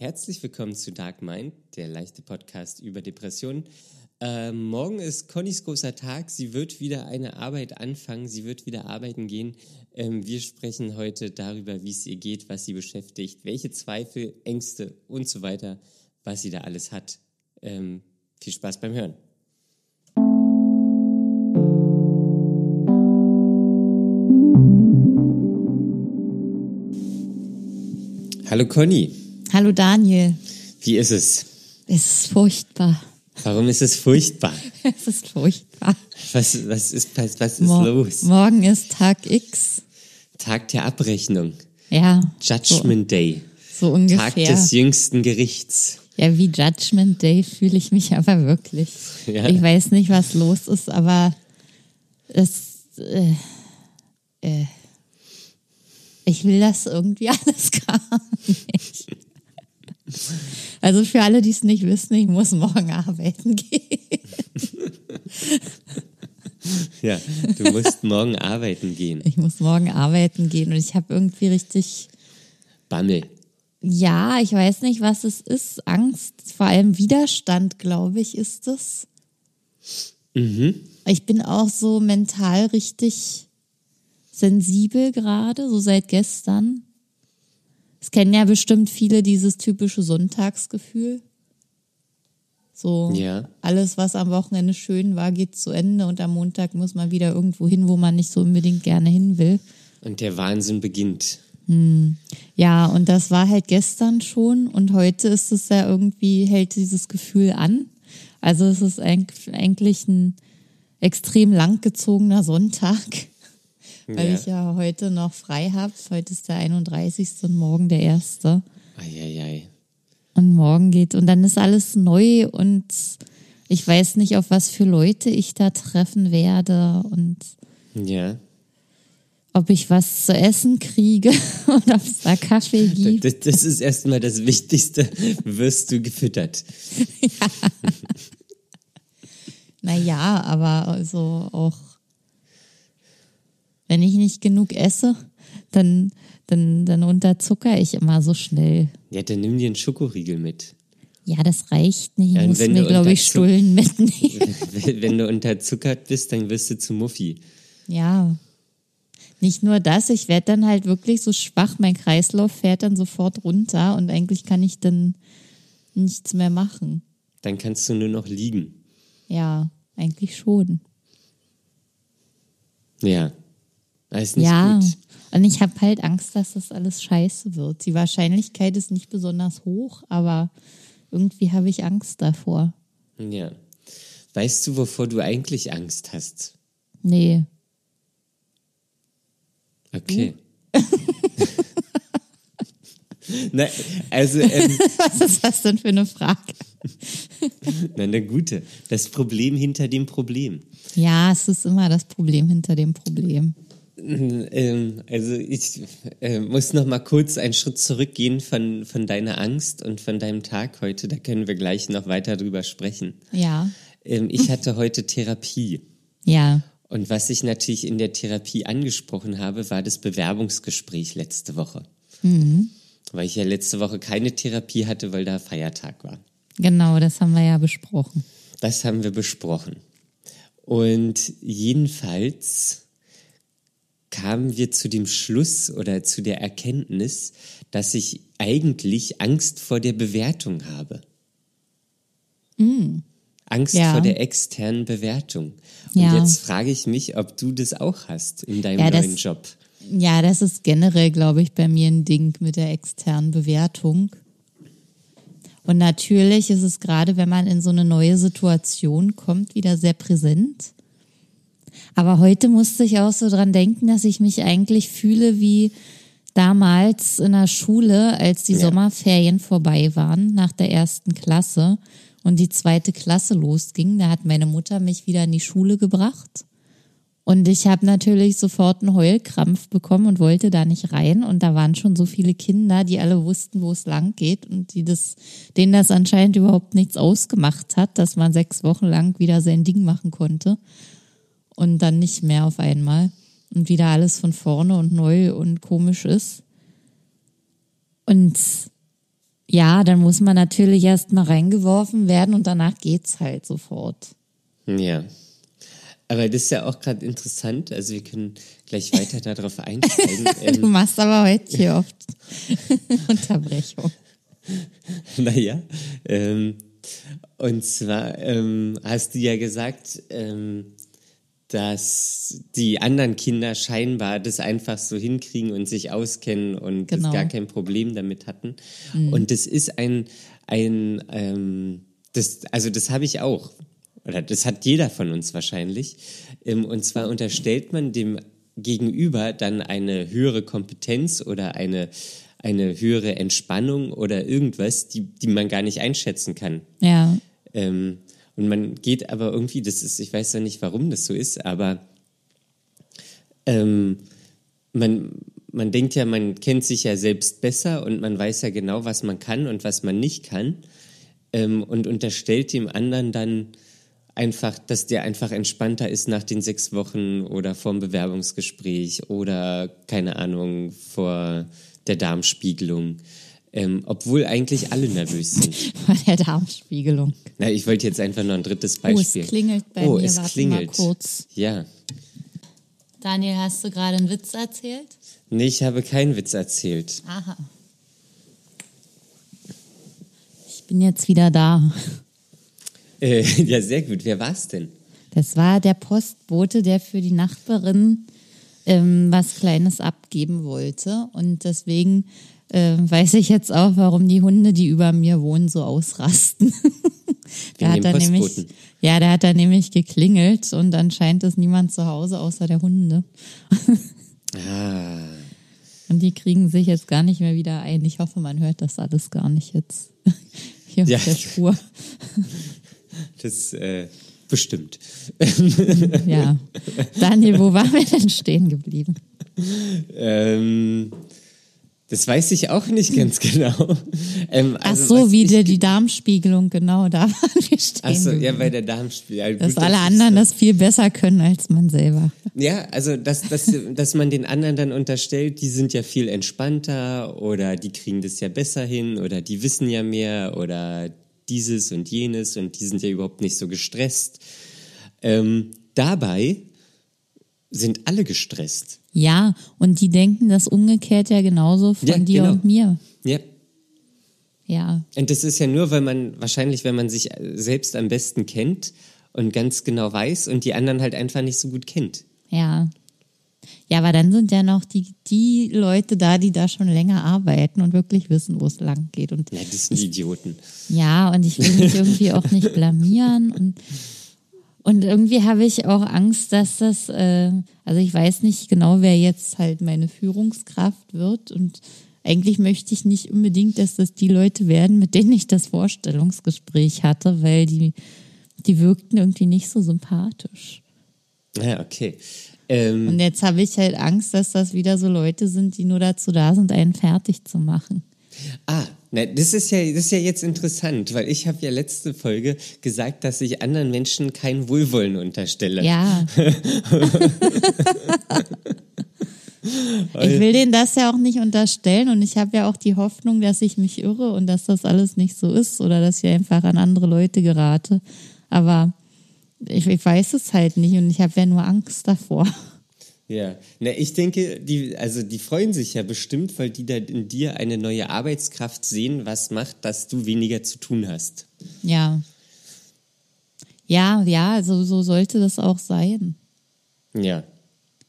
Herzlich willkommen zu Dark Mind, der leichte Podcast über Depressionen. Ähm, morgen ist Connys großer Tag. Sie wird wieder eine Arbeit anfangen. Sie wird wieder arbeiten gehen. Ähm, wir sprechen heute darüber, wie es ihr geht, was sie beschäftigt, welche Zweifel, Ängste und so weiter, was sie da alles hat. Ähm, viel Spaß beim Hören. Hallo Conny. Hallo Daniel. Wie ist es? Es ist furchtbar. Warum ist es furchtbar? es ist furchtbar. Was, was ist, was, was ist Mor los? Morgen ist Tag X. Tag der Abrechnung. Ja. Judgment so, Day. So ungefähr. Tag des jüngsten Gerichts. Ja, wie Judgment Day fühle ich mich aber wirklich. Ja. Ich weiß nicht, was los ist, aber es. Äh, äh, ich will das irgendwie alles gar nicht. Also für alle, die es nicht wissen, ich muss morgen arbeiten gehen. Ja, du musst morgen arbeiten gehen. Ich muss morgen arbeiten gehen und ich habe irgendwie richtig Bammel. Ja, ich weiß nicht, was es ist. Angst, vor allem Widerstand, glaube ich, ist es. Mhm. Ich bin auch so mental richtig sensibel gerade, so seit gestern. Es kennen ja bestimmt viele dieses typische Sonntagsgefühl. So, ja. alles, was am Wochenende schön war, geht zu Ende und am Montag muss man wieder irgendwo hin, wo man nicht so unbedingt gerne hin will. Und der Wahnsinn beginnt. Hm. Ja, und das war halt gestern schon und heute ist es ja irgendwie, hält dieses Gefühl an. Also es ist eigentlich ein extrem langgezogener Sonntag weil ja. ich ja heute noch frei habe. Heute ist der 31. und morgen der 1. Eieiei. Und morgen geht, und dann ist alles neu und ich weiß nicht, auf was für Leute ich da treffen werde und ja. ob ich was zu essen kriege und ob es da Kaffee gibt. Das, das ist erstmal das Wichtigste. Wirst du gefüttert? ja. naja, aber also auch wenn ich nicht genug esse, dann, dann, dann unterzucker ich immer so schnell. Ja, dann nimm dir einen Schokoriegel mit. Ja, das reicht nicht. Ich ja, muss mir, glaube ich, Stullen mitnehmen. wenn du unterzuckert bist, dann wirst du zu Muffi. Ja. Nicht nur das, ich werde dann halt wirklich so schwach, mein Kreislauf fährt dann sofort runter und eigentlich kann ich dann nichts mehr machen. Dann kannst du nur noch liegen. Ja, eigentlich schon. Ja. Das ist nicht ja, gut. und ich habe halt Angst, dass das alles scheiße wird. Die Wahrscheinlichkeit ist nicht besonders hoch, aber irgendwie habe ich Angst davor. Ja. Weißt du, wovor du eigentlich Angst hast? Nee. Okay. Na, also, ähm, Was ist das denn für eine Frage? Na, eine gute. Das Problem hinter dem Problem. Ja, es ist immer das Problem hinter dem Problem. Ähm, also ich äh, muss noch mal kurz einen Schritt zurückgehen von, von deiner Angst und von deinem Tag heute. Da können wir gleich noch weiter drüber sprechen. Ja. Ähm, ich hatte heute Therapie. Ja. Und was ich natürlich in der Therapie angesprochen habe, war das Bewerbungsgespräch letzte Woche. Mhm. Weil ich ja letzte Woche keine Therapie hatte, weil da Feiertag war. Genau, das haben wir ja besprochen. Das haben wir besprochen. Und jedenfalls kamen wir zu dem Schluss oder zu der Erkenntnis, dass ich eigentlich Angst vor der Bewertung habe. Mm. Angst ja. vor der externen Bewertung. Und ja. jetzt frage ich mich, ob du das auch hast in deinem ja, neuen das, Job. Ja, das ist generell, glaube ich, bei mir ein Ding mit der externen Bewertung. Und natürlich ist es gerade, wenn man in so eine neue Situation kommt, wieder sehr präsent. Aber heute musste ich auch so dran denken, dass ich mich eigentlich fühle wie damals in der Schule, als die ja. Sommerferien vorbei waren, nach der ersten Klasse und die zweite Klasse losging. Da hat meine Mutter mich wieder in die Schule gebracht. Und ich habe natürlich sofort einen Heulkrampf bekommen und wollte da nicht rein. Und da waren schon so viele Kinder, die alle wussten, wo es lang geht und die das, denen das anscheinend überhaupt nichts ausgemacht hat, dass man sechs Wochen lang wieder sein Ding machen konnte und dann nicht mehr auf einmal und wieder alles von vorne und neu und komisch ist. Und Ja, dann muss man natürlich erst mal reingeworfen werden und danach geht's halt sofort. Ja. Aber das ist ja auch gerade interessant. Also wir können gleich weiter darauf einsteigen. du Ähm, machst aber heute hier oft Unterbrechung. naja. Ähm, und zwar ähm, hast du ja gesagt, ähm, dass die anderen Kinder scheinbar das einfach so hinkriegen und sich auskennen und Genau. gar kein Problem damit hatten. Und das ist ein, ein ähm, das, also das habe ich auch. Oder das hat jeder von uns wahrscheinlich. Ähm, und zwar unterstellt man dem Gegenüber dann eine höhere Kompetenz oder eine, eine höhere Entspannung oder irgendwas, die, die man gar nicht einschätzen kann. Ja, Ähm, und man geht aber irgendwie, das ist, ich weiß ja nicht, warum das so ist, aber ähm, man, man denkt ja, man kennt sich ja selbst besser und man weiß ja genau, was man kann und was man nicht kann ähm, und unterstellt dem anderen dann einfach, dass der einfach entspannter ist nach den sechs Wochen oder vorm Bewerbungsgespräch oder keine Ahnung vor der Darmspiegelung. Ähm, obwohl eigentlich alle nervös sind. bei der Darmspiegelung. Na, ich wollte jetzt einfach noch ein drittes Oh, es Beispiel. klingelt bei oh, mir. es klingelt. mal kurz. Ja. Daniel, hast du gerade einen Witz erzählt? Nee, ich habe keinen Witz erzählt. Aha. Ich bin jetzt wieder da. Äh, ja, sehr gut. Wer war's denn? Das war der Postbote, der für die Nachbarin ähm, was Kleines abgeben wollte. Und deswegen äh, weiß ich jetzt auch, warum die Hunde, die über mir wohnen, so ausrasten. da hat er nämlich, ja, da hat er nämlich geklingelt und anscheinend ist niemand zu Hause außer der Hunde. Ah, Und die kriegen sich jetzt gar nicht mehr wieder ein. Ich hoffe, man hört das alles gar nicht jetzt hier Ja. auf der Spur. das äh, bestimmt. Ja. Daniel, wo waren wir denn stehen geblieben? Ähm, das weiß ich auch nicht ganz genau. Ähm, Ach also, so, was wie der, die Darmspiegelung, genau, da waren wir stehen. Ach so, ja, bei der Darmspiel. Ja, dass alle ich anderen so- das viel besser können als man selber. Ja, also dass, dass, dass man den anderen dann unterstellt, die sind ja viel entspannter oder die kriegen das ja besser hin oder die wissen ja mehr oder dieses und jenes und die sind ja überhaupt nicht so gestresst. Ähm, dabei sind alle gestresst. Ja, und die denken das umgekehrt ja genauso von Ja, dir genau. und mir. Ja. Ja, Und das ist ja nur, weil man wahrscheinlich, wenn man sich selbst am besten kennt und ganz genau weiß und die anderen halt einfach nicht so gut kennt. ja. Ja, aber dann sind ja noch die, die Leute da, die da schon länger arbeiten und wirklich wissen, wo es lang geht. Und Ja, das sind Idioten. Ja, und ich will mich irgendwie auch nicht blamieren und und irgendwie habe ich auch Angst, dass das, äh, also ich weiß nicht genau, wer jetzt halt meine Führungskraft wird und eigentlich möchte ich nicht unbedingt, dass das die Leute werden, mit denen ich das Vorstellungsgespräch hatte, weil die, die wirkten irgendwie nicht so sympathisch. Ja, okay. Ähm, Und jetzt habe ich halt Angst, dass das wieder so Leute sind, die nur dazu da sind, einen fertig zu machen. Ah, na, das ist ja, das ist ja jetzt interessant, weil ich habe ja letzte Folge gesagt, dass ich anderen Menschen kein Wohlwollen unterstelle. Ja. ich will denen das ja auch nicht unterstellen und ich habe ja auch die Hoffnung, dass ich mich irre und dass das alles nicht so ist oder dass ich einfach an andere Leute gerate. Aber ich, ich weiß es halt nicht und ich habe ja nur Angst davor. Ja, na, ich denke, die, also die freuen sich ja bestimmt, weil die da in dir eine neue Arbeitskraft sehen, was macht, dass du weniger zu tun hast. Ja. Ja, ja, so, so sollte das auch sein. Ja.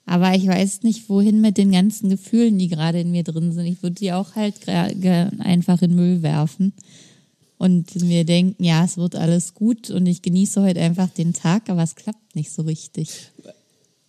Aber ich weiß nicht, wohin mit den ganzen Gefühlen, die gerade in mir drin sind. Ich würde die auch halt einfach in Müll werfen und mir denken, ja, es wird alles gut und ich genieße heute einfach den Tag, aber es klappt nicht so richtig.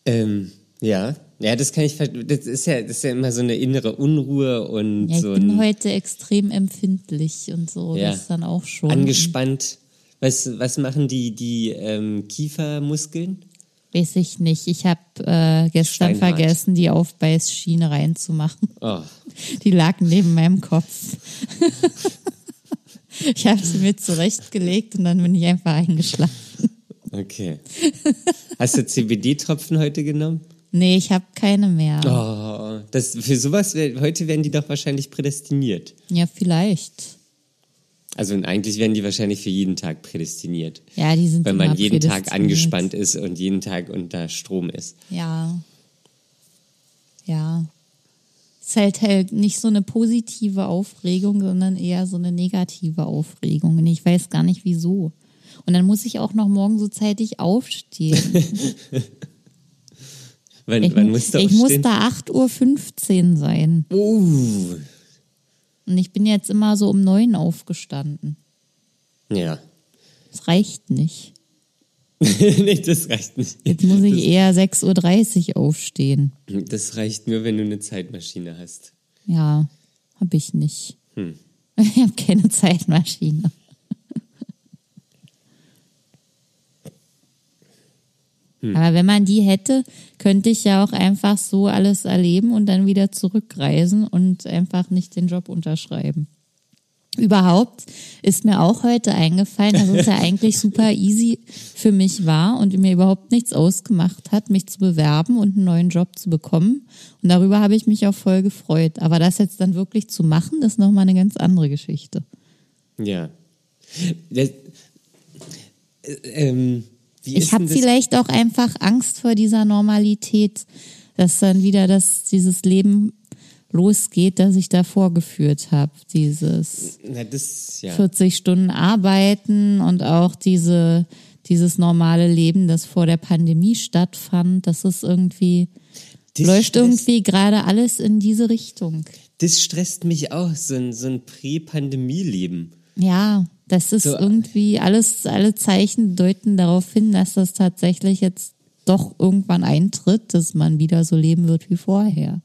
Ähm, ja. Ja, das kann ich, das ist ja, das ist ja immer so eine innere Unruhe und Ja, ich so bin ein heute extrem empfindlich und so, Ja. das dann auch schon. angespannt. Was, was machen die, die ähm, Kiefermuskeln? Weiß ich nicht. Ich habe äh, gestern Steinhart. vergessen, die Aufbeißschiene reinzumachen. Oh, Die lag neben meinem Kopf. ich habe sie mir zurechtgelegt und dann bin ich einfach eingeschlafen. okay. Hast du CBD-Tropfen heute genommen? Nee, ich habe keine mehr. Oh, das, für sowas, heute werden die doch wahrscheinlich prädestiniert. Ja, vielleicht. Also eigentlich werden die wahrscheinlich für jeden Tag prädestiniert. Ja, die sind Wenn man jeden Tag angespannt ist und jeden Tag unter Strom ist. Ja. Ja. Ist halt halt nicht so eine positive Aufregung, sondern eher so eine negative Aufregung. Und ich weiß gar nicht wieso. Und dann muss ich auch noch morgen so zeitig aufstehen. Wann, Ich, wann musst du ich muss da 8.15 Uhr sein. Uh, Und ich bin jetzt immer so um neun aufgestanden. ja. Das reicht nicht. nee, das reicht nicht. Jetzt muss ich eher 6.30 Uhr aufstehen. Das reicht nur, wenn du eine Zeitmaschine hast. Ja, habe ich nicht. Hm. Ich habe keine Zeitmaschine. Hm. Aber wenn man die hätte, könnte ich ja auch einfach so alles erleben und dann wieder zurückreisen und einfach nicht den Job unterschreiben. Überhaupt ist mir auch heute eingefallen, dass es ja eigentlich super easy für mich war und mir überhaupt nichts ausgemacht hat, mich zu bewerben und einen neuen Job zu bekommen. Und darüber habe ich mich auch voll gefreut. Aber das jetzt dann wirklich zu machen, ist nochmal eine ganz andere Geschichte. Ja. Das, äh, ähm, wie Ich habe vielleicht auch einfach Angst vor dieser Normalität, dass dann wieder das, dieses Leben losgeht, das ich da vorgeführt habe. Dieses Na, das, ja. 40 Stunden arbeiten und auch diese, dieses normale Leben, das vor der Pandemie stattfand. Das ist irgendwie, Das läuft stresst- irgendwie gerade alles in diese Richtung. Das stresst mich auch, so ein, so ein Prä-Pandemie-Leben. Ja, das ist So- irgendwie alles, alle Zeichen deuten darauf hin, dass das tatsächlich jetzt doch irgendwann eintritt, dass man wieder so leben wird wie vorher.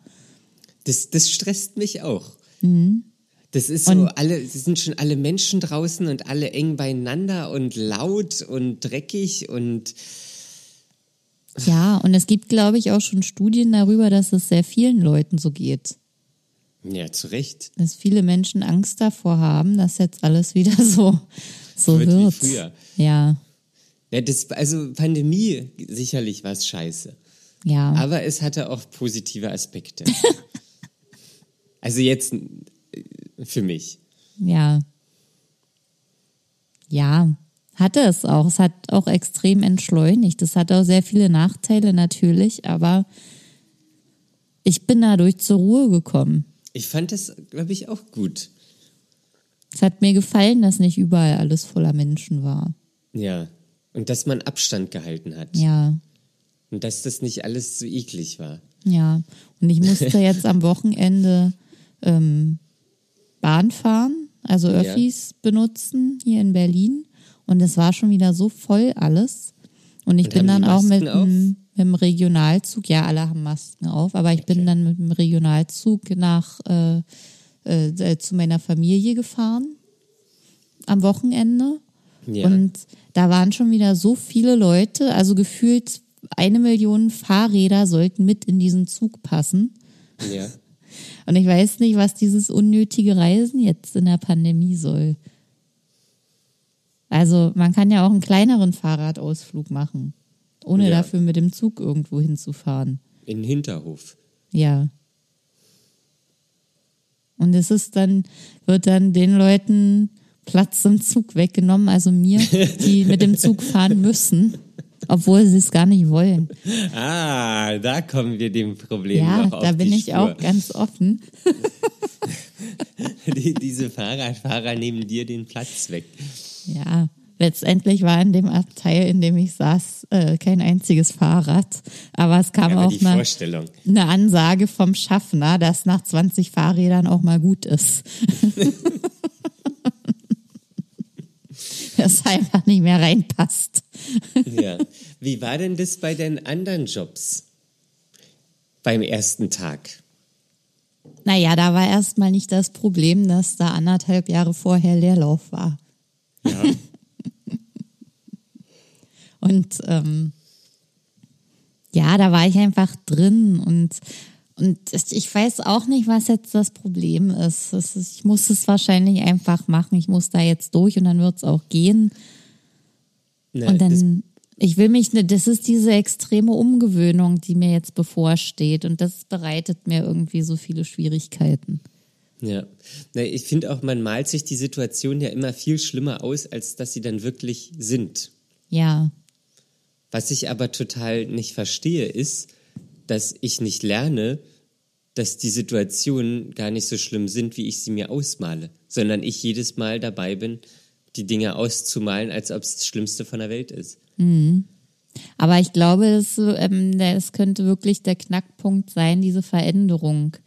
Das, das stresst mich auch. Mhm. Das ist so, alle, es sind schon alle Menschen draußen und alle eng beieinander und laut und dreckig und Ja, und es gibt, glaube ich, auch schon Studien darüber, dass es sehr vielen Leuten so geht. Ja, zu Recht. Dass viele Menschen Angst davor haben, dass jetzt alles wieder so, so Wird wird. wie früher. Ja, Ja, das, also Pandemie, sicherlich war es scheiße. ja. Aber es hatte auch positive Aspekte. also jetzt äh, für mich. Ja. Ja, hatte es auch. Es hat auch extrem entschleunigt. Es hat auch sehr viele Nachteile natürlich, aber ich bin dadurch zur Ruhe gekommen. Ich fand das, glaube ich, auch gut. Es hat mir gefallen, dass nicht überall alles voller Menschen war. Ja. Und dass man Abstand gehalten hat. Ja, Und dass das nicht alles so eklig war. ja. Und ich musste jetzt am Wochenende ähm, Bahn fahren, also Ja. Öffis benutzen hier in Berlin. Und es war schon wieder so voll alles. Und ich Und bin dann auch mit, auf? Mit dem Regionalzug, ja, alle haben Masken auf, aber ich bin dann mit dem Regionalzug nach äh, äh, zu meiner Familie gefahren am Wochenende. Ja. Und da waren schon wieder so viele Leute, also gefühlt eine Million Fahrräder sollten mit in diesen Zug passen. ja. Und ich weiß nicht, was dieses unnötige Reisen jetzt in der Pandemie soll. Also man kann ja auch einen kleineren Fahrradausflug machen, ohne Ja. dafür mit dem Zug irgendwo hinzufahren. In den Hinterhof. Ja. Und es ist dann, wird dann den Leuten Platz im Zug weggenommen, also mir, die mit dem Zug fahren müssen, obwohl sie es gar nicht wollen. Ah, da kommen wir dem Problem Ja, noch auf da bin ich Spur. auch ganz offen. Die, diese Fahrradfahrer nehmen dir den Platz weg. Ja, letztendlich war in dem Abteil, in dem ich saß, äh, kein einziges Fahrrad. Aber es kam Aber auch eine, eine Ansage vom Schaffner, dass nach 20 Fahrrädern auch mal gut ist. dass einfach nicht mehr reinpasst. Ja. Wie war denn das bei den anderen Jobs? Beim ersten Tag. Naja, da war erstmal nicht das Problem, dass da anderthalb Jahre vorher Leerlauf war. Ja. Und ähm, ja, da war ich einfach drin und, und ich weiß auch nicht, was jetzt das Problem ist. Es ist ich muss es wahrscheinlich einfach machen. Ich muss da jetzt durch und dann wird es auch gehen. Na, Und das, dann, ich will mich, ne, das ist diese extreme Umgewöhnung, die mir jetzt bevorsteht und das bereitet mir irgendwie so viele Schwierigkeiten. Ja. Na, ich finde auch, man malt sich die Situation ja immer viel schlimmer aus, als dass sie dann wirklich sind. Ja. Was ich aber total nicht verstehe, ist, dass ich nicht lerne, dass die Situationen gar nicht so schlimm sind, wie ich sie mir ausmale, sondern ich jedes Mal dabei bin, die Dinge auszumalen, als ob es das Schlimmste von der Welt ist. Aber ich glaube, es, ähm, könnte wirklich der Knackpunkt sein, diese Veränderung.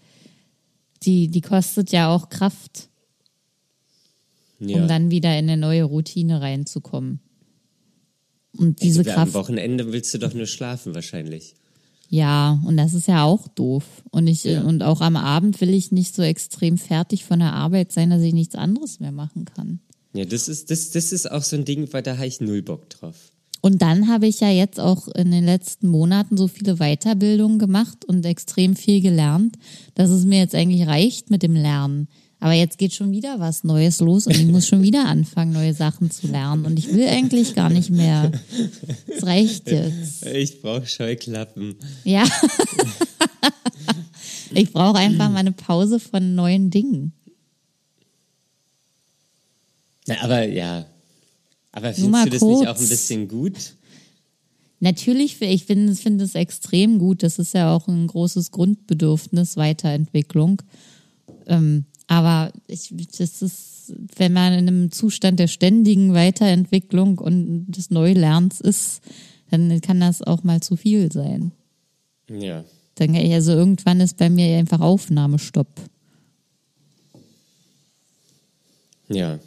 Die, die kostet ja auch Kraft, Ja. um dann wieder in eine neue Routine reinzukommen. Und diese Ja, Am Kraft. Wochenende willst du doch nur schlafen wahrscheinlich. Ja, und das ist ja auch doof. Und ich, Ja. und auch am Abend will ich nicht so extrem fertig von der Arbeit sein, dass ich nichts anderes mehr machen kann. Ja, das ist, das, das ist auch so ein Ding, weil da habe ich null Bock drauf. Und dann habe ich ja jetzt auch in den letzten Monaten so viele Weiterbildungen gemacht und extrem viel gelernt, dass es mir jetzt eigentlich reicht mit dem Lernen. Aber jetzt geht schon wieder was Neues los und ich muss schon wieder anfangen, neue Sachen zu lernen. Und ich will eigentlich gar nicht mehr. Es reicht jetzt. Ich brauche Scheuklappen. Ja. ich brauche einfach mal eine Pause von neuen Dingen. Na, aber ja. Aber findest du das nicht auch kurz. ein bisschen gut? Natürlich, ich finde es extrem gut. Das ist ja auch ein großes Grundbedürfnis, Weiterentwicklung. Ähm, aber ich, das ist, wenn man in einem Zustand der ständigen Weiterentwicklung und des Neulernens ist, dann kann das auch mal zu viel sein. Ja. Dann, also irgendwann ist bei mir einfach Aufnahmestopp. Ja.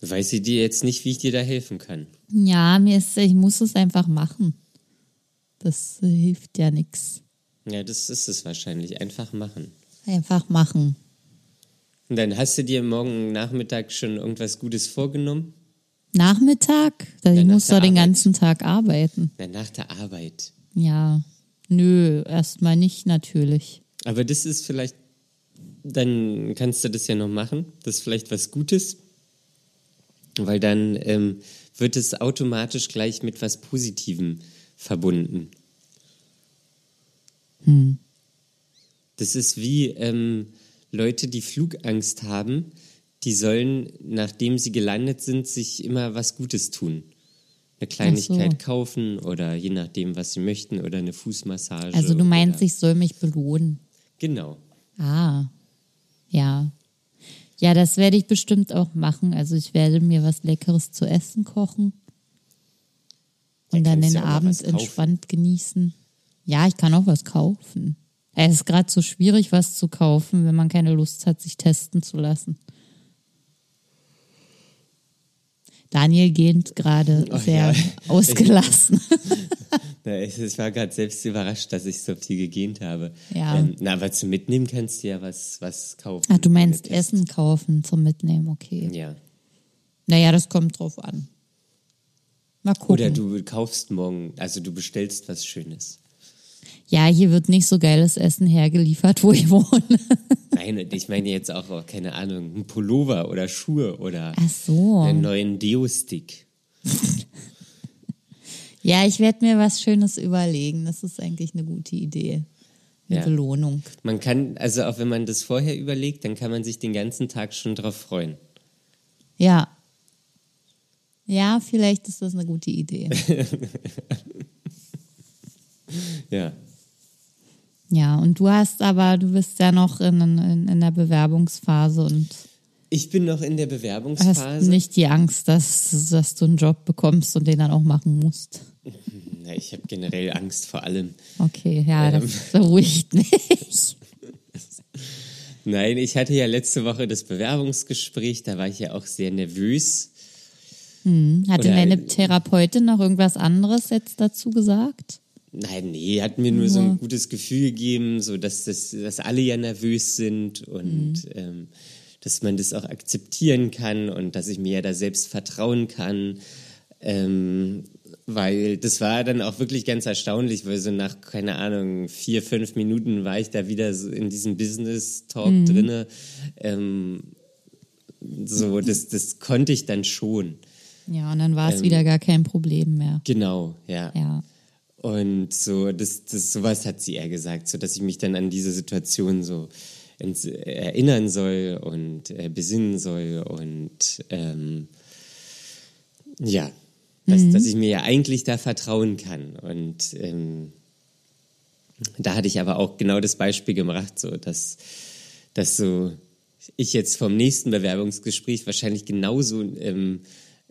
Weiß ich dir jetzt nicht, wie ich dir da helfen kann. Ja, mir ist, ich muss es einfach machen. Das hilft ja nichts. Ja, das ist es wahrscheinlich. Einfach machen. Einfach machen. Und dann hast du dir morgen Nachmittag schon irgendwas Gutes vorgenommen? Nachmittag? Ich Ja, nach muss doch den ganzen Tag arbeiten. Na, nach der Arbeit. Ja. Nö, erstmal nicht natürlich. Aber das ist vielleicht, dann kannst du das ja noch machen. Das ist vielleicht was Gutes. Weil dann ähm, wird es automatisch gleich mit was Positivem verbunden. Das ist wie ähm, Leute, die Flugangst haben, die sollen, nachdem sie gelandet sind, sich immer was Gutes tun. Eine Kleinigkeit Ach kaufen oder je nachdem, was sie möchten oder eine Fußmassage. Also du meinst, oder, ich soll mich belohnen. Genau. Ah. Ja. Ja, das werde ich bestimmt auch machen. Also ich werde mir was Leckeres zu essen kochen. Und Ja, dann den Abend entspannt genießen. Ja, ich kann auch was kaufen. Es ist gerade so schwierig, was zu kaufen, wenn man keine Lust hat, sich testen zu lassen. Daniel gähnt gerade sehr ja. ausgelassen. Ich, ich war gerade selbst überrascht, dass ich so viel gegähnt habe. Ja. Ähm, na, aber zum Mitnehmen kannst du ja was, was kaufen. Ach, du meinst. Essen kaufen zum Mitnehmen, okay. Ja. Naja, das kommt drauf an. Mal gucken. Oder du kaufst morgen, also du bestellst was Schönes. Ja, hier wird nicht so geiles Essen hergeliefert, wo ich wohne. Nein, ich meine jetzt auch, oh, keine Ahnung, ein Pullover oder Schuhe oder so. einen neuen Deo-Stick. Ja, ich werde mir was Schönes überlegen. Das ist eigentlich eine gute Idee. Eine Ja. Belohnung. Man kann, also auch wenn man das vorher überlegt, dann kann man sich den ganzen Tag schon drauf freuen. Ja. Ja, vielleicht ist das eine gute Idee. Ja. Ja, und du hast aber, du bist ja noch in, in, in der Bewerbungsphase und Ich bin noch in der hast Bewerbungsphase. nicht die Angst, dass, dass du einen Job bekommst und den dann auch machen musst. Na, ich habe generell Angst vor allem. Okay, ja, Ähm. das beruhigt mich. Nein, ich hatte ja letzte Woche das Bewerbungsgespräch, da war ich ja auch sehr nervös. Hatte Oder- deine Therapeutin noch irgendwas anderes jetzt dazu gesagt? Nein, nee, hat mir nur so Ja. ein gutes Gefühl gegeben, so dass, das, dass alle ja nervös sind und ähm, dass man das auch akzeptieren kann und dass ich mir ja da selbst vertrauen kann. Ähm, weil das war dann auch wirklich ganz erstaunlich, weil so nach, keine Ahnung, vier, fünf Minuten war ich da wieder so in diesem Business-Talk drinne. Ähm, so, das, das konnte ich dann schon. Ja, und dann war es Ähm. wieder gar kein Problem mehr. Genau, ja. Ja. Und so, das, das, sowas hat sie eher gesagt, so dass ich mich dann an diese Situation so erinnern soll und äh, besinnen soll und ähm, ja, dass, mhm. dass ich mir ja eigentlich da vertrauen kann. Und ähm, da hatte ich aber auch genau das Beispiel gemacht, so dass, dass so ich jetzt vom nächsten Bewerbungsgespräch wahrscheinlich genauso ähm,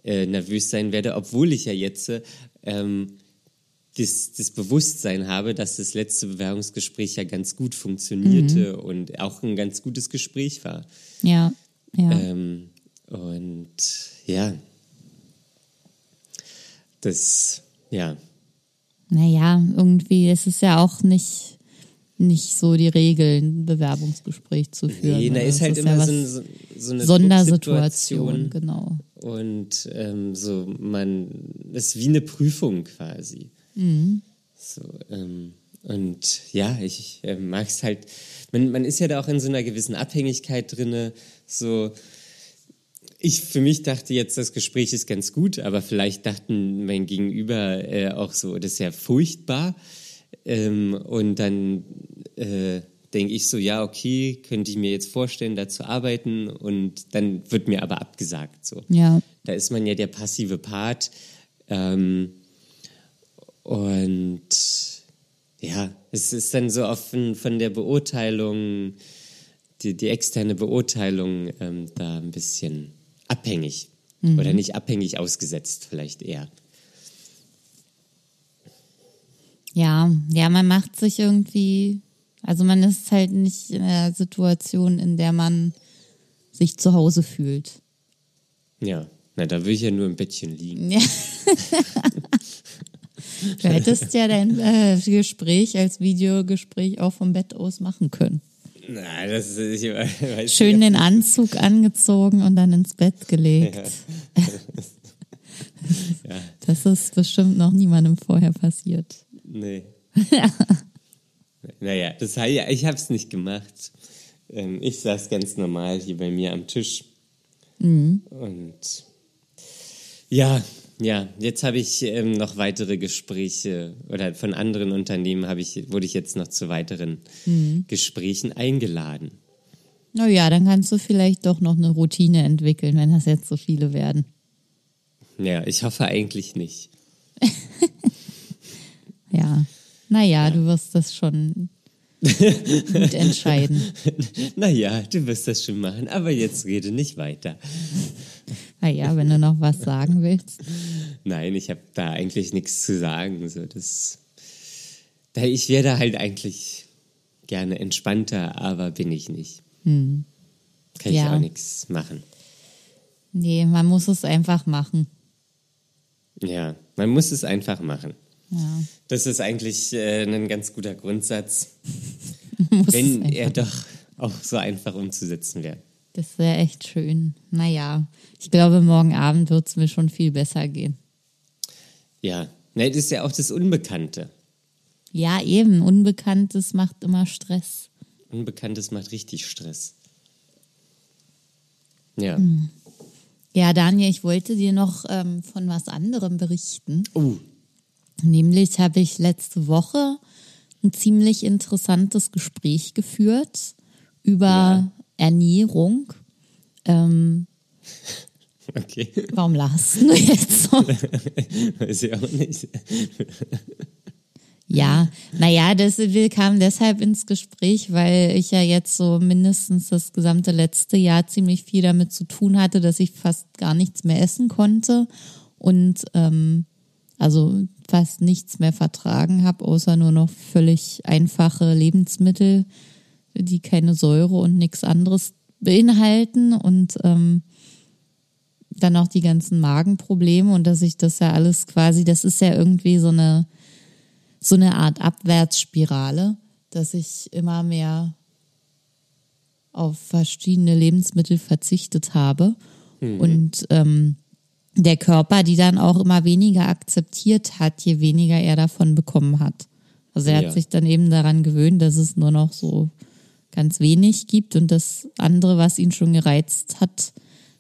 äh, nervös sein werde, obwohl ich ja jetzt ähm, das, das Bewusstsein habe, dass das letzte Bewerbungsgespräch ja ganz gut funktionierte mhm. und auch ein ganz gutes Gespräch war. Ja, ja. Ähm, und ja, das, ja. Naja, irgendwie ist es ja auch nicht, nicht so die Regel, ein Bewerbungsgespräch zu führen. Nee, da ist halt ist immer ja so, so, eine Sondersituation, genau. Und ähm, so, man, ist wie eine Prüfung quasi. Mhm. So, ähm, und ja, ich äh, mag es halt, man, man ist ja da auch in so einer gewissen Abhängigkeit drin, so, ich für mich dachte jetzt, das Gespräch ist ganz gut, aber vielleicht dachten mein Gegenüber äh, auch so, das ist ja furchtbar. Ähm, und dann äh, denke ich so, ja, okay, könnte ich mir jetzt vorstellen, da zu arbeiten. Und dann wird mir aber abgesagt. So. Ja. Da ist man ja der passive Part. Ähm, und ja, es ist dann so offen von der Beurteilung, die, die externe Beurteilung ähm, da ein bisschen abhängig. Mhm. Oder nicht abhängig ausgesetzt, vielleicht eher. Ja, ja, man macht sich irgendwie, also man ist halt nicht in einer Situation, in der man sich zu Hause fühlt. Ja, na, da will ich ja nur im Bettchen liegen. Ja. du hättest ja dein äh, Gespräch als Videogespräch auch vom Bett aus machen können. Na, das ist, ich weiß Schön nicht. den Anzug angezogen und dann ins Bett gelegt. Ja. ja. Das ist bestimmt noch niemandem vorher passiert. Nee. naja, das, ja, ich habe es nicht gemacht. Ähm, ich saß ganz normal hier bei mir am Tisch. Mhm. Und ja, ja, jetzt habe ich ähm, noch weitere Gespräche oder von anderen Unternehmen habe ich, wurde ich jetzt noch zu weiteren mhm. Gesprächen eingeladen. Na ja, dann kannst du vielleicht doch noch eine Routine entwickeln, wenn das jetzt so viele werden. Ja, ich hoffe eigentlich nicht. ja, naja, ja. du wirst das schon gut entscheiden. naja, du wirst das schon machen, aber jetzt rede nicht weiter. Naja, wenn du noch was sagen willst. Nein, ich habe da eigentlich nichts zu sagen. So, das, da, ich wäre halt eigentlich gerne entspannter, aber bin ich nicht. Hm. Kann ja. ich auch nichts machen. Nee, man muss es einfach machen. Ja, man muss es einfach machen. Ja. Das ist eigentlich äh, ein ganz guter Grundsatz, wenn er doch auch so einfach umzusetzen wäre. Das wäre echt schön. Naja, ich glaube, morgen Abend wird es mir schon viel besser gehen. Ja, ne, das ist ja auch das Unbekannte. Ja, eben. Unbekanntes macht immer Stress. Unbekanntes macht richtig Stress. Ja. Hm. Ja, Daniel, ich wollte dir noch ähm, von was anderem berichten. Oh. Nämlich habe ich letzte Woche ein ziemlich interessantes Gespräch geführt über ja. Ernährung. Ähm, okay. Warum lachst du jetzt so? Weiß ich auch nicht. Ja, naja, das kam deshalb ins Gespräch, weil ich ja jetzt so mindestens das gesamte letzte Jahr ziemlich viel damit zu tun hatte, dass ich fast gar nichts mehr essen konnte und ähm, also fast nichts mehr vertragen habe, außer nur noch völlig einfache Lebensmittel, die keine Säure und nichts anderes beinhalten und ähm, dann auch die ganzen Magenprobleme und dass ich das ja alles quasi, das ist ja irgendwie so eine so eine Art Abwärtsspirale, dass ich immer mehr auf verschiedene Lebensmittel verzichtet habe mhm. und ähm, der Körper die dann auch immer weniger akzeptiert hat, je weniger er davon bekommen hat. Also er ja. hat sich dann eben daran gewöhnt, dass es nur noch so ganz wenig gibt und das andere, was ihn schon gereizt hat,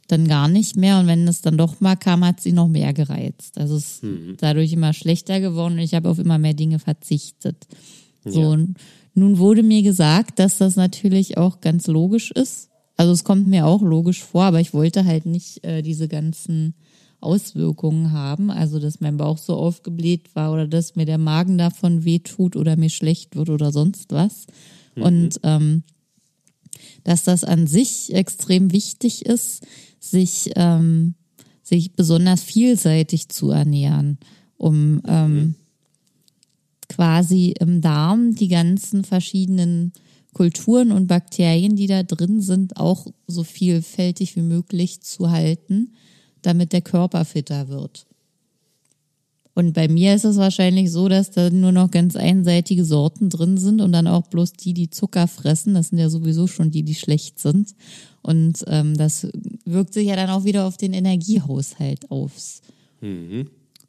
dann gar nicht mehr. Und wenn es dann doch mal kam, hat sie noch mehr gereizt. Also es ist Mhm. dadurch immer schlechter geworden und ich habe auf immer mehr Dinge verzichtet. So, Ja. und nun wurde mir gesagt, dass das natürlich auch ganz logisch ist. Also es kommt mir auch logisch vor, aber ich wollte halt nicht äh, diese ganzen Auswirkungen haben. Also dass mein Bauch so aufgebläht war oder dass mir der Magen davon wehtut oder mir schlecht wird oder sonst was. Und ähm, dass das an sich extrem wichtig ist, sich, ähm, sich besonders vielseitig zu ernähren, um ähm, quasi im Darm die ganzen verschiedenen Kulturen und Bakterien, die da drin sind, auch so vielfältig wie möglich zu halten, damit der Körper fitter wird. Und bei mir ist es wahrscheinlich so, dass da nur noch ganz einseitige Sorten drin sind und dann auch bloß die, die Zucker fressen. Das sind ja sowieso schon die, die schlecht sind. Und ähm, das wirkt sich ja dann auch wieder auf den Energiehaushalt aus.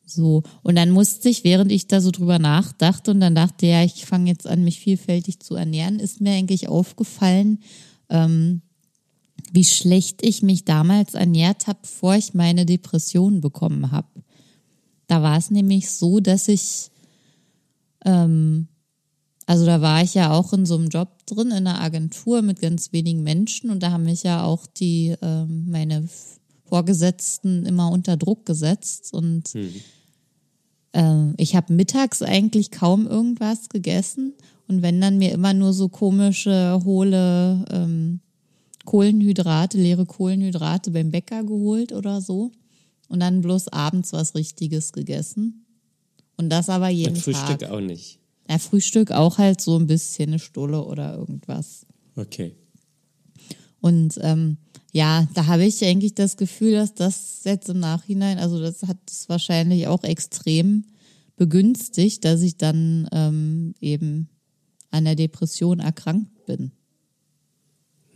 So, und dann musste ich, während ich da so drüber nachdachte und dann dachte, ja, ich fange jetzt an, mich vielfältig zu ernähren, ist mir eigentlich aufgefallen, ähm, wie schlecht ich mich damals ernährt habe, bevor ich meine Depression bekommen habe. Da war es nämlich so, dass ich, ähm, also da war ich ja auch in so einem Job drin, in einer Agentur mit ganz wenigen Menschen und da haben mich ja auch die, ähm, meine Vorgesetzten immer unter Druck gesetzt und ähm, ich habe mittags eigentlich kaum irgendwas gegessen und wenn dann mir immer nur so komische, hohle ähm, Kohlenhydrate, leere Kohlenhydrate beim Bäcker geholt oder so und dann bloß abends was Richtiges gegessen. Und das aber jeden Und Frühstück Tag. auch nicht. Ja, Frühstück auch halt so ein bisschen eine Stulle oder irgendwas. Okay. Und ähm, ja, da habe ich eigentlich das Gefühl, dass das jetzt im Nachhinein, also das hat es wahrscheinlich auch extrem begünstigt, dass ich dann ähm, eben an der Depression erkrankt bin.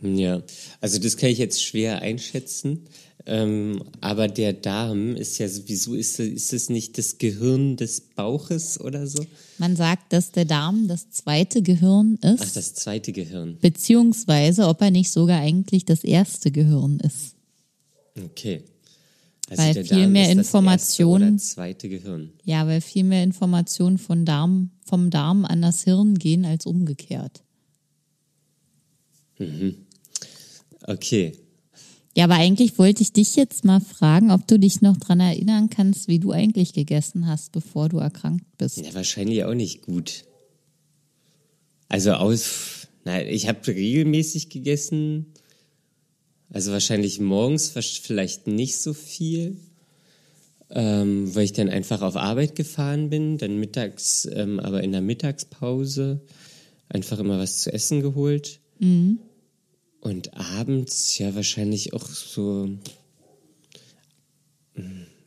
Ja, also das kann ich jetzt schwer einschätzen. Ähm, aber der Darm ist ja sowieso, ist, ist es nicht das Gehirn des Bauches oder so? Man sagt, dass der Darm das zweite Gehirn ist, Ach, das zweite Gehirn. beziehungsweise ob er nicht sogar eigentlich das erste Gehirn ist. Okay. Also Weil der viel Darm mehr Informationen- zweite Gehirn. Ja, weil viel mehr Informationen von Darm, vom Darm an das Hirn gehen als umgekehrt. Okay. Ja, aber eigentlich wollte ich dich jetzt mal fragen, ob du dich noch dran erinnern kannst, wie du eigentlich gegessen hast, bevor du erkrankt bist. Ja, wahrscheinlich auch nicht gut. Also aus, nein, ich habe regelmäßig gegessen. Also wahrscheinlich morgens vielleicht nicht so viel, ähm, weil ich dann einfach auf Arbeit gefahren bin, dann mittags, ähm, aber in der Mittagspause einfach immer was zu essen geholt. Und abends ja wahrscheinlich auch so.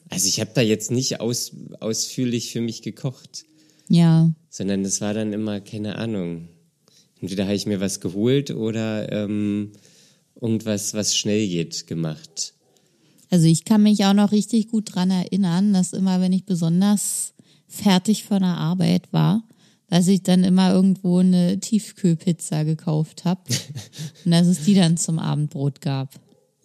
Also ich habe da jetzt nicht aus, ausführlich für mich gekocht Ja, sondern es war dann immer, keine Ahnung, entweder habe ich mir was geholt oder ähm, irgendwas, was schnell geht, gemacht. also ich kann mich auch noch richtig gut dran erinnern, dass immer, wenn ich besonders fertig von der Arbeit war, dass ich dann immer irgendwo eine Tiefkühlpizza gekauft habe und dass es die dann zum Abendbrot gab.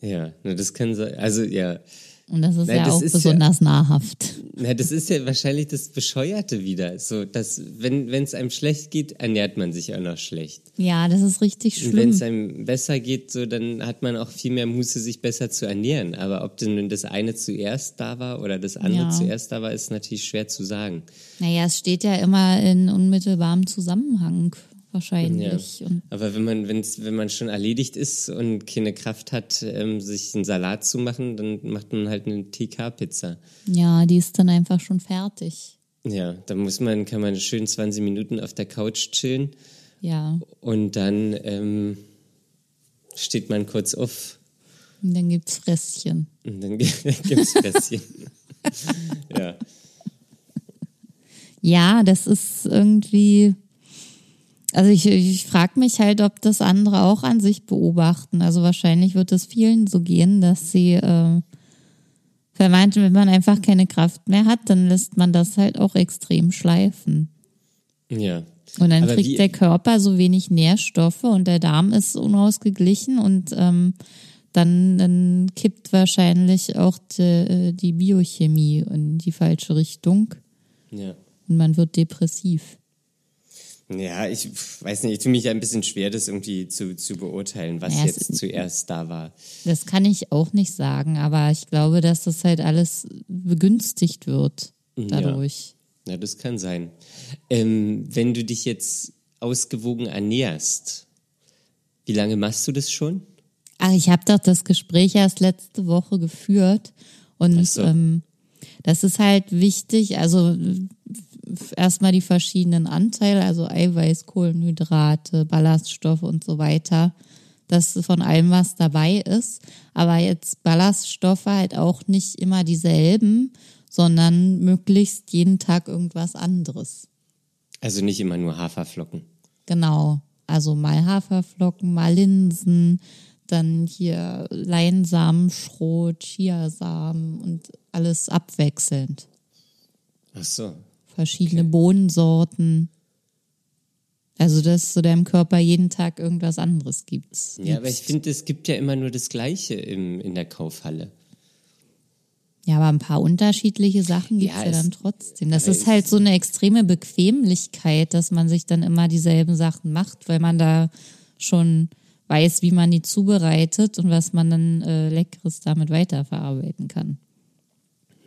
Ja, das kann sein. Also ja, Und das ist Nein, ja das auch ist ja- besonders nahrhaft. na, das ist ja wahrscheinlich das Bescheuerte wieder. So, dass wenn es einem schlecht geht, ernährt man sich auch noch schlecht. Ja, das ist richtig Und wenn schlimm. es einem besser geht, so dann hat man auch viel mehr Muße, sich besser zu ernähren. Aber ob denn das eine zuerst da war oder das andere Ja. zuerst da war, ist natürlich schwer zu sagen. Naja, es steht ja immer in unmittelbarem Zusammenhang wahrscheinlich. Und Aber wenn man, wenn's, wenn man schon erledigt ist und keine Kraft hat, ähm, sich einen Salat zu machen, dann macht man halt eine TK-Pizza. ja, die ist dann einfach schon fertig. Ja, da muss man, kann man schön 20 Minuten auf der Couch chillen Ja, und dann ähm, steht man kurz auf und dann gibt's Fresschen. und dann gibt's Fresschen. ja. Ja, das ist irgendwie. Also ich, ich frage mich halt, ob das andere auch an sich beobachten. Also wahrscheinlich wird es vielen so gehen, dass sie äh, vermeint, wenn man einfach keine Kraft mehr hat, dann lässt man das halt auch extrem schleifen. Ja. Und dann Aber kriegt der Körper so wenig Nährstoffe und der Darm ist unausgeglichen und ähm, dann, dann kippt wahrscheinlich auch die, die Biochemie in die falsche Richtung Ja. und man wird depressiv. Ja, ich weiß nicht, ich tue mich ja ein bisschen schwer, das irgendwie zu, zu beurteilen, was Ja, es- jetzt zuerst da war. Das kann ich auch nicht sagen, aber ich glaube, dass das halt alles begünstigt wird dadurch. Ja, das kann sein. Ähm, wenn du dich jetzt ausgewogen ernährst, wie lange machst du das schon? Ach, ich habe doch das Gespräch erst letzte Woche geführt und so. ähm, das ist halt wichtig. Also erstmal die verschiedenen Anteile, also Eiweiß, Kohlenhydrate, Ballaststoffe und so weiter. dass von allem was dabei ist. Aber jetzt Ballaststoffe halt auch nicht immer dieselben, sondern möglichst jeden Tag irgendwas anderes. Also nicht immer nur Haferflocken. Genau. Also mal Haferflocken, mal Linsen, dann hier Leinsamen, Schrot, Chiasamen und alles abwechselnd. Ach so. Verschiedene Bohnensorten. Also, dass so deinem Körper jeden Tag irgendwas anderes gibt. Ja, aber ich finde, es gibt ja immer nur das Gleiche im, in der Kaufhalle. Ja, aber ein paar unterschiedliche Sachen gibt's Ja, ja, dann trotzdem. Das ist halt so eine extreme Bequemlichkeit, dass man sich dann immer dieselben Sachen macht, weil man da schon weiß, wie man die zubereitet und was man dann äh, Leckeres damit weiterverarbeiten kann.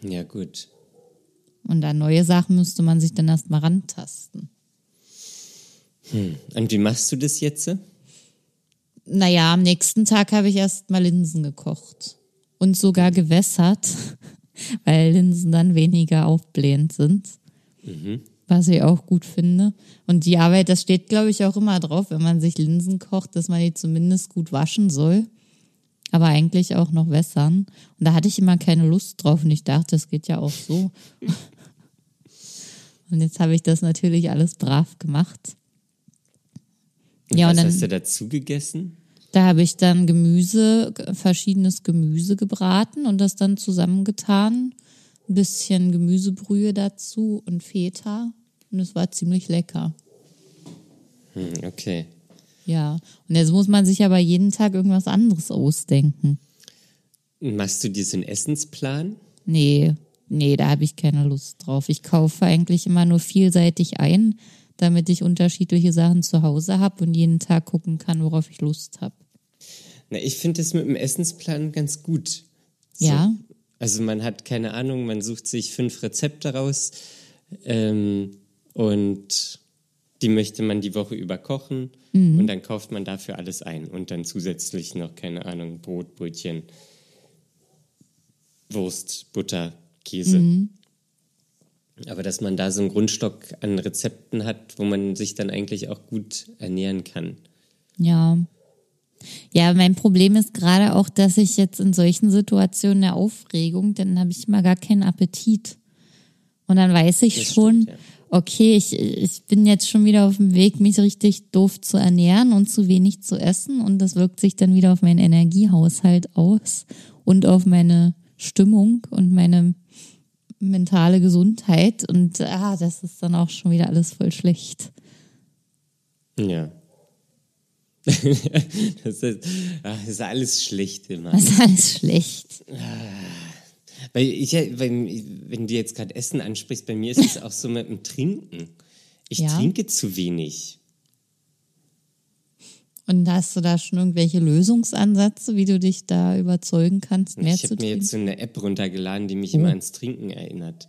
Ja, gut. Und an neue Sachen müsste man sich dann erstmal rantasten. Und wie machst du das jetzt? Naja, am nächsten Tag habe ich erst mal Linsen gekocht und sogar gewässert, weil Linsen dann weniger aufblähend sind. Was ich auch gut finde. Und die Arbeit, das steht, glaube ich, auch immer drauf, wenn man sich Linsen kocht, dass man die zumindest gut waschen soll. Aber eigentlich auch noch wässern. Und da hatte ich immer keine Lust drauf und ich dachte, das geht ja auch so. Und jetzt habe ich das natürlich alles brav gemacht. Und Ja, was und dann- hast du dazu gegessen? Da habe ich dann Gemüse, verschiedenes Gemüse gebraten und das dann zusammengetan. Ein bisschen Gemüsebrühe dazu und Feta. Und es war ziemlich lecker. Hm, okay. Ja. Und jetzt muss man sich aber jeden Tag irgendwas anderes ausdenken. Machst du dir so einen Essensplan? Nee, nee, da habe ich keine Lust drauf. Ich kaufe eigentlich immer nur vielseitig ein, damit ich unterschiedliche Sachen zu Hause habe und jeden Tag gucken kann, worauf ich Lust habe. Na, ich finde das mit dem Essensplan ganz gut. Ja. Also man hat keine Ahnung, man sucht sich fünf Rezepte raus ähm, und die möchte man die Woche über kochen und dann kauft man dafür alles ein und dann zusätzlich noch, keine Ahnung, Brot, Brötchen, Wurst, Butter, Käse. Aber dass man da so einen Grundstock an Rezepten hat, wo man sich dann eigentlich auch gut ernähren kann. Ja. Ja, mein Problem ist gerade auch, dass ich jetzt in solchen Situationen der Aufregung, dann habe ich immer gar keinen Appetit. Und dann weiß ich Das schon, stimmt, ja. Okay, ich, ich bin jetzt schon wieder auf dem Weg, mich richtig doof zu ernähren und zu wenig zu essen. Und das wirkt sich dann wieder auf meinen Energiehaushalt aus und auf meine Stimmung und meine mentale Gesundheit. Und ah, das ist dann auch schon wieder alles voll schlecht. Ja. das, ist, ach, das ist alles schlecht immer. Das ist alles schlecht. Weil ich, wenn, wenn du jetzt gerade Essen ansprichst, bei mir ist es auch so mit dem Trinken. Ich Ja. trinke zu wenig. Und hast du da schon irgendwelche Lösungsansätze, wie du dich da überzeugen kannst, mehr ich zu habe mir trinken? jetzt so eine App runtergeladen, die mich Oh. immer ans Trinken erinnert.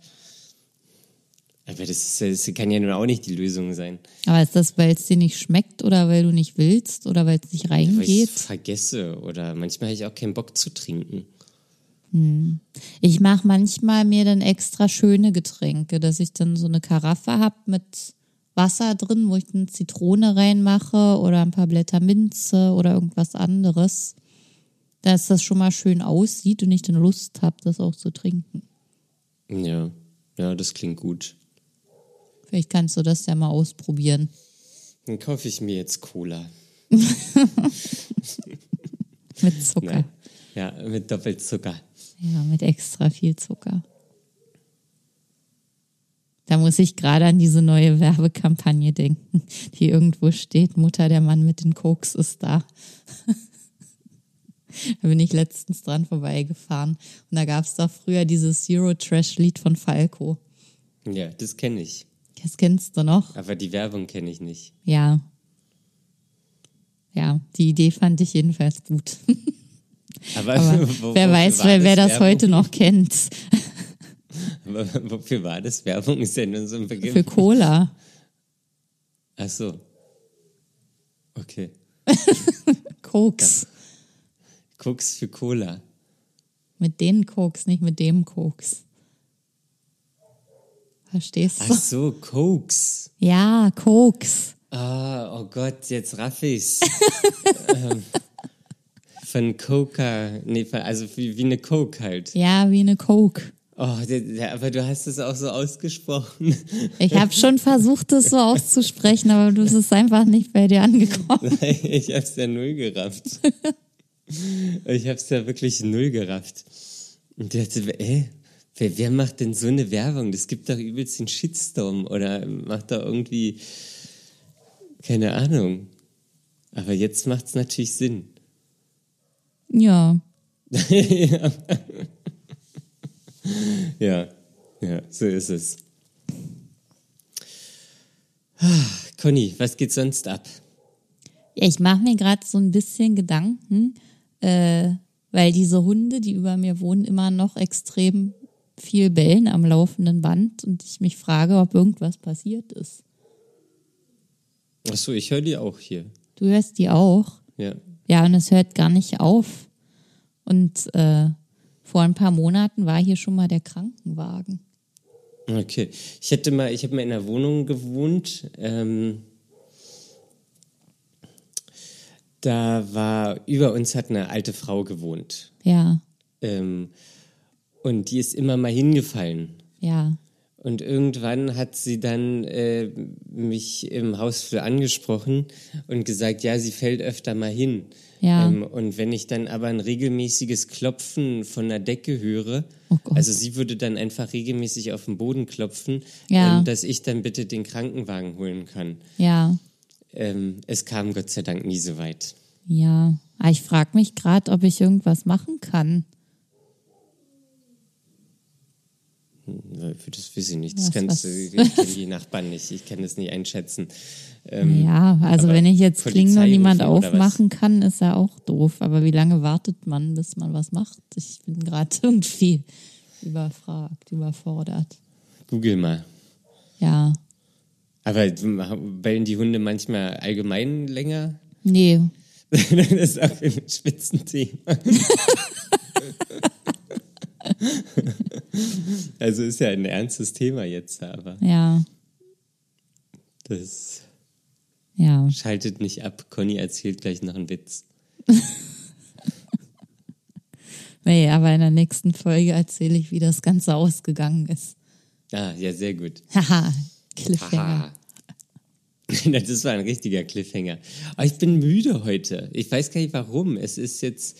Aber das, das kann ja nun auch nicht die Lösung sein. Aber ist das, weil es dir nicht schmeckt oder weil du nicht willst oder weil es nicht Weil ich reingeht? vergesse oder manchmal habe ich auch keinen Bock zu trinken. Ich mache manchmal mir dann extra schöne Getränke, dass ich dann so eine Karaffe habe mit Wasser drin, wo ich dann Zitrone reinmache oder ein paar Blätter Minze oder irgendwas anderes. Dass das schon mal schön aussieht und ich dann Lust habe, das auch zu trinken. Ja, ja, das klingt gut. Vielleicht kannst du das ja mal ausprobieren. Dann kaufe ich mir jetzt Cola. Mit Zucker. Ja, ja mit Doppelzucker. Ja, mit extra viel Zucker. Da muss ich gerade an diese neue Werbekampagne denken, die irgendwo steht, Mutter, der Mann mit den Koks ist da. Da bin ich letztens dran vorbeigefahren. Und da gab es doch früher dieses Zero-Trash-Lied von Falco. Ja, das kenne ich. Das kennst du noch? Aber die Werbung kenne ich nicht. Ja. Ja, die Idee fand ich jedenfalls gut. Aber, Aber wo- wer weiß, wer, wer das heute noch kennt. Aber wofür war das? Werbung ist ja nur so ein Begriff. Für Cola. Ach so. Okay. Koks. Koks für Cola. Mit den Koks, nicht mit dem Koks. Verstehst du? Ach so, Koks. Ja, Koks. Ah, oh Gott, jetzt raff ich's. ähm, von Coca, nee, also wie, wie eine Coke halt. Ja, wie eine Coke. Oh, aber du hast es auch so ausgesprochen. Ich habe schon versucht, das so auszusprechen, aber du bist einfach nicht bei dir angekommen. ich hab's ja null gerafft. Ich hab's ja wirklich null gerafft. Und der dachte, ey, wer, wer macht denn so eine Werbung? Das gibt doch übelst den Shitstorm oder macht da irgendwie, keine Ahnung. Aber jetzt macht's natürlich Sinn. Ja, Ja, ja, so ist es. Conny, was geht sonst ab? Ja, ich mache mir gerade so ein bisschen Gedanken, äh, weil diese Hunde, die über mir wohnen, immer noch extrem viel bellen am laufenden Band und ich mich frage, ob irgendwas passiert ist. Ach so, ich höre die auch hier. Du hörst die auch. Ja. Ja, und es hört gar nicht auf. Und äh, vor ein paar Monaten war hier schon mal der Krankenwagen. Okay. Ich hätte mal, ich habe mal in einer Wohnung gewohnt. Ähm, da war über uns hat eine alte Frau gewohnt. Ja, Ähm, und die ist immer mal hingefallen. ja, Und irgendwann hat sie dann äh, mich im Hausflur angesprochen und gesagt, ja, sie fällt öfter mal hin. Ja. Ähm, und wenn ich dann aber ein regelmäßiges Klopfen von der Decke höre, Oh also sie würde dann einfach regelmäßig auf den Boden klopfen, Ja. ähm, dass ich dann bitte den Krankenwagen holen kann. ja, Ähm, es kam Gott sei Dank nie so weit. ja. Aber ich frage mich gerade, ob ich irgendwas machen kann. Äh, Das weiß ich nicht. Das Was- kannst du, was- ich kenne die Nachbarn nicht. Ich kann das nicht einschätzen. Ähm, ja, also wenn ich jetzt und niemand aufmachen kann, ist ja auch doof. Aber wie lange wartet man, bis man was macht? Ich bin gerade irgendwie überfragt, überfordert. Google mal. Ja, Aber bellen die Hunde manchmal allgemein länger? nee, das ist auch ein Spitzenthema. also ist ja ein ernstes Thema jetzt, aber ja, das ja. schaltet nicht ab. Conny erzählt gleich noch einen Witz. Nee, aber in der nächsten Folge erzähle ich, wie das Ganze ausgegangen ist. Ah, ja, sehr gut. Haha, Cliffhanger. Das war ein richtiger Cliffhanger. Aber ich bin müde heute. Ich weiß gar nicht warum. Es ist jetzt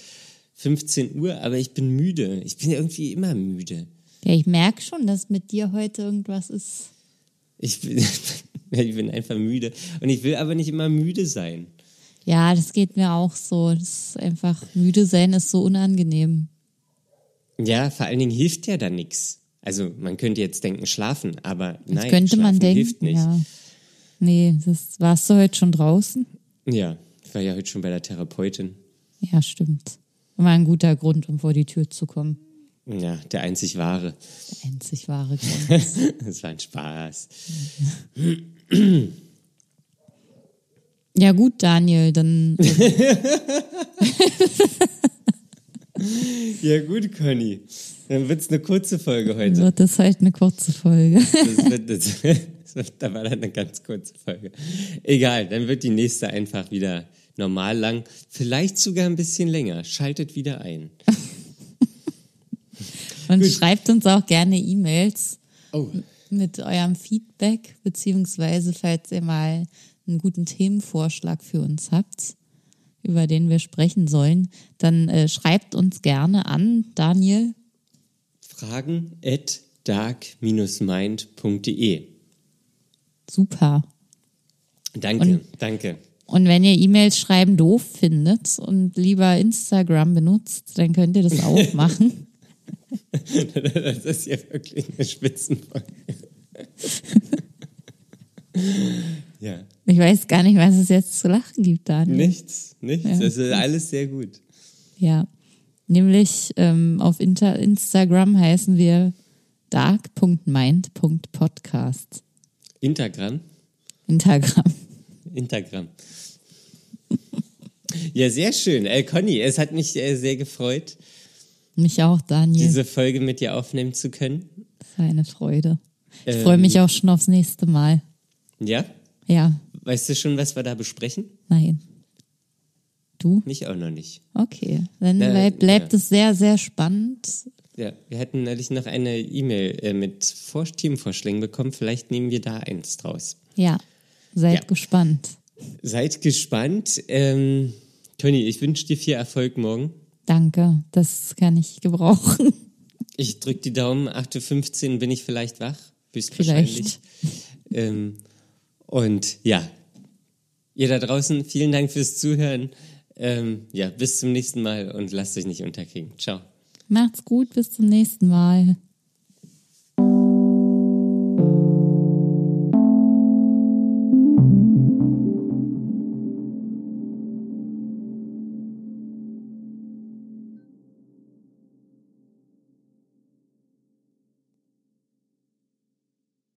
15 Uhr, aber ich bin müde. Ich bin irgendwie immer müde. Ja, ich merke schon, dass mit dir heute irgendwas ist. Ich bin, ich bin einfach müde. Und ich will aber nicht immer müde sein. Ja, das geht mir auch so. Das ist einfach, müde sein ist so unangenehm. Ja, vor allen Dingen hilft ja da nichts. Also man könnte jetzt denken, schlafen, aber Das nein, könnte schlafen man denken. hilft nicht. Ja. Nee, das, warst du heute schon draußen? ja, ich war ja heute schon bei der Therapeutin. Ja, stimmt. War ein guter Grund, um vor die Tür zu kommen. Ja, der einzig wahre. Der einzig wahre Grund. Das war ein Spaß. ja gut, Daniel, dann Ja gut, Conny. Dann wird's eine kurze Folge heute. wird das heute eine kurze Folge. Das wird, das, das wird, da war dann eine ganz kurze Folge. Egal, dann wird die nächste einfach wieder normal lang. Vielleicht sogar ein bisschen länger. Schaltet wieder ein. Und Gut. schreibt uns auch gerne E-Mails Oh, mit eurem Feedback, beziehungsweise falls ihr mal einen guten Themenvorschlag für uns habt, über den wir sprechen sollen, dann äh, schreibt uns gerne an, Daniel. Fragen at dark-mind.de. Super. Danke, Und- danke. Und wenn ihr E-Mails schreiben doof findet und lieber Instagram benutzt, dann könnt ihr das auch machen. Das ist ja wirklich eine Spitzenfolge. ja. Ich weiß gar nicht, was es jetzt zu lachen gibt, Daniel. Nichts, nichts. Ja. Das ist alles sehr gut. Ja. Nämlich ähm, auf Inter Instagram heißen wir dark.mind.podcast. Instagram. Instagram. Instagram. Ja, sehr schön. Äh, Conny, es hat mich äh, sehr gefreut, Mich auch, Daniel. diese Folge mit dir aufnehmen zu können. Das ist eine Freude. Ich Ähm, freue mich auch schon aufs nächste Mal. Ja? Ja, Weißt du schon, was wir da besprechen? nein. Du? Mich auch noch nicht. Okay. Dann Na, bleibt, bleibt ja. es sehr, sehr spannend. Ja, wir hatten neulich noch eine E-Mail äh, mit Vor Themenvorschlägen bekommen. Vielleicht nehmen wir da eins draus. Ja. Seid Ja. gespannt. Seid gespannt. Ähm, Conny, ich wünsche dir viel Erfolg morgen. Danke. Das kann ich gebrauchen. Ich drücke die Daumen. 8.15 Uhr bin ich vielleicht wach. Höchstwahrscheinlich. Ähm, und ja, ihr da draußen, vielen Dank fürs Zuhören. Ähm, ja, bis zum nächsten Mal und lasst euch nicht unterkriegen. Ciao. Macht's gut. Bis zum nächsten Mal.